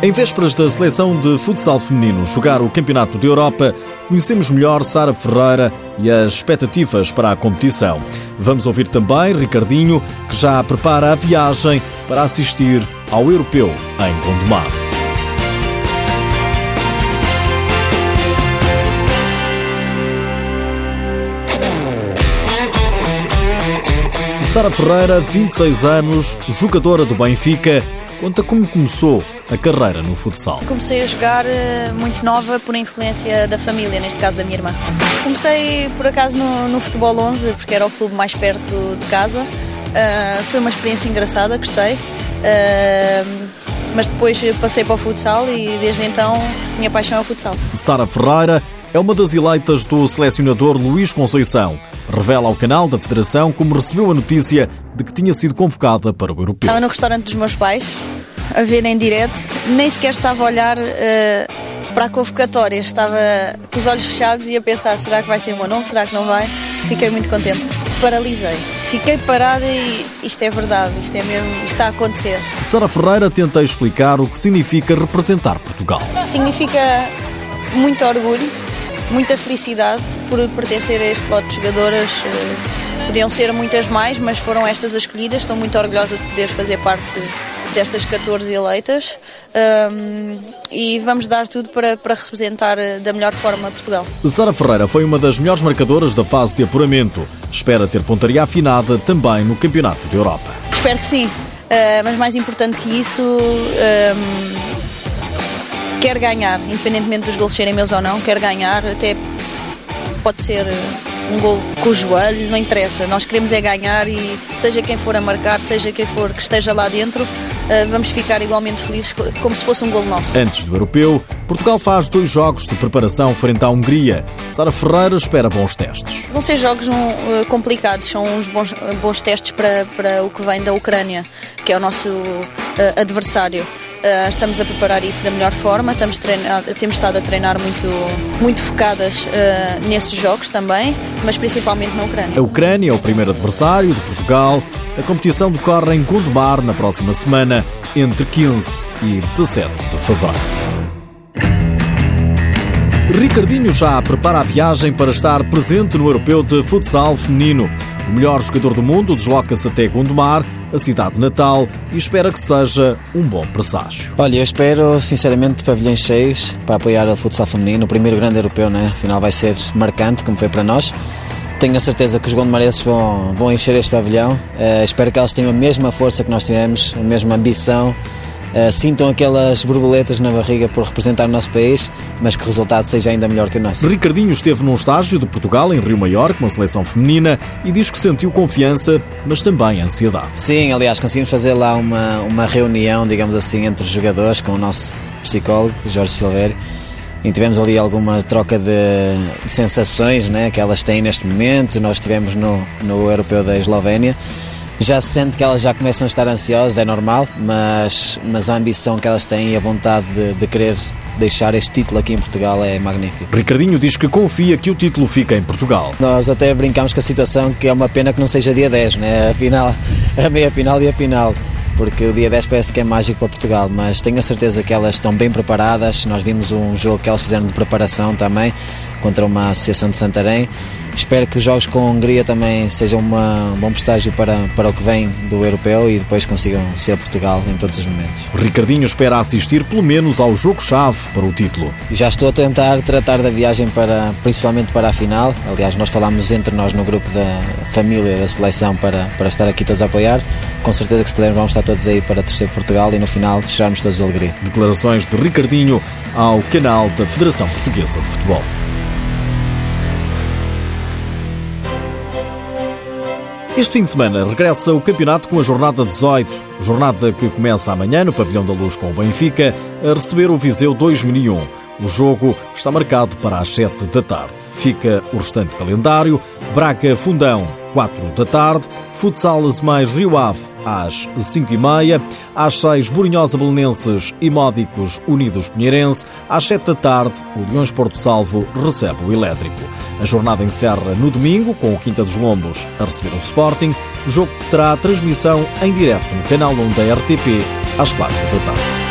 Em vésperas da seleção de futsal feminino jogar o Campeonato da Europa, conhecemos melhor Sara Ferreira e as expectativas para a competição. Vamos ouvir também Ricardinho, que já prepara a viagem para assistir ao Europeu em Gondomar. Sara Ferreira, 26 anos, jogadora do Benfica, conta como começou a carreira no futsal. Comecei a jogar eh, muito nova por influência da família, neste caso da minha irmã. Comecei por acaso no, no Futebol 11, porque era o clube mais perto de casa. Uh, foi uma experiência engraçada, gostei. Uh, mas depois passei para o futsal e desde então minha paixão é o futsal. Sara Ferreira é uma das eleitas do selecionador Luís Conceição. Revela ao canal da Federação como recebeu a notícia de que tinha sido convocada para o Europeu. Estava no restaurante dos meus pais, a ver em direto, nem sequer estava a olhar uh, para a convocatória, estava com os olhos fechados e a pensar: será que vai ser o meu nome? Será que não vai? Fiquei muito contente. Paralisei. Fiquei parada e isto é verdade, isto é mesmo, isto está a acontecer. Sara Ferreira tenta explicar o que significa representar Portugal. Significa muito orgulho, muita felicidade por pertencer a este lote de jogadoras. Eh, podiam ser muitas mais, mas foram estas as escolhidas. Estou muito orgulhosa de poder fazer parte destas 14 eleitas um, e vamos dar tudo para, para representar eh, da melhor forma Portugal. Sara Ferreira foi uma das melhores marcadoras da fase de apuramento. Espera ter pontaria afinada também no Campeonato da Europa. Espero que sim, uh, mas mais importante que isso, um, quer ganhar, independentemente dos gols serem meus ou não, quer ganhar, até pode ser eh, um gol com o joelho, não interessa. Nós queremos é ganhar e seja quem for a marcar, seja quem for que esteja lá dentro, eh, vamos ficar igualmente felizes como se fosse um gol nosso. Antes do europeu, Portugal faz dois jogos de preparação frente à Hungria. Sara Ferreira espera bons testes. Vão ser jogos uh, complicados, são uns bons, bons testes para, para o que vem da Ucrânia, que é o nosso adversário. Uh, estamos a preparar isso da melhor forma, estamos temos estado a treinar muito, muito focadas uh, nesses jogos também, mas principalmente na Ucrânia. A Ucrânia é o primeiro adversário de Portugal. A competição decorre em Gondomar na próxima semana, entre 15 e 17 de fevereiro. Ricardinho já prepara a viagem para estar presente no Europeu de Futsal Feminino. O melhor jogador do mundo desloca-se até Gondomar a cidade natal e espera que seja um bom presságio. Olha, eu espero sinceramente pavilhões cheios para apoiar o futsal feminino, o primeiro grande europeu, né? afinal vai ser marcante, como foi para nós. Tenho a certeza que os gondomarenses vão, vão encher este pavilhão. Uh, espero que elas tenham a mesma força que nós tivemos, a mesma ambição sintam aquelas borboletas na barriga por representar o nosso país, mas que o resultado seja ainda melhor que o nosso. Ricardinho esteve num estágio de Portugal em Rio Maior com a seleção feminina e diz que sentiu confiança, mas também ansiedade. Sim, aliás, conseguimos fazer lá uma, uma reunião, digamos assim, entre os jogadores com o nosso psicólogo, Jorge Silveira e tivemos ali alguma troca de, de, sensações né, que elas têm neste momento. Nós estivemos no, no Europeu da Eslovénia já se sente que elas já começam a estar ansiosas, é normal, mas, mas a ambição que elas têm e a vontade de, de querer deixar este título aqui em Portugal é magnífico. Ricardinho diz que confia que o título fique em Portugal. Nós até brincamos com a situação que é uma pena que não seja dia 10, né? a, final, a meia final e a final porque o dia 10 parece que é mágico para Portugal, mas tenho a certeza que elas estão bem preparadas. Nós vimos um jogo que elas fizeram de preparação também contra uma associação de Santarém Espero que os jogos com a Hungria também sejam uma, um bom prestágio para, para o que vem do europeu e depois consigam ser Portugal em todos os momentos. O Ricardinho espera assistir pelo menos ao jogo-chave para o título. Já estou a tentar tratar da viagem para, principalmente para a final. Aliás, nós falámos entre nós no grupo da família da seleção para, para estar aqui todos a apoiar. Com certeza que se pudermos vamos estar todos aí para terceiro Portugal e no final fecharmos todos de alegria. Declarações de Ricardinho ao canal da Federação Portuguesa de Futebol. Este fim de semana regressa o campeonato com a jornada 18, jornada que começa amanhã no Pavilhão da Luz com o Benfica, a receber o Viseu 2001. O jogo está marcado para as 7 da tarde. Fica o restante calendário: Braga Fundão, 4 da tarde, Futsal mais Rio Ave, às 5 e meia, às 6 Borinhosa Belenenses e Módicos Unidos Pinheirense, às 7 da tarde o Leões Porto Salvo recebe o Elétrico. A jornada encerra no domingo com o Quinta dos Lombos a receber o Sporting. Jogo terá transmissão em direto no canal 1 da RTP às 4 da tarde.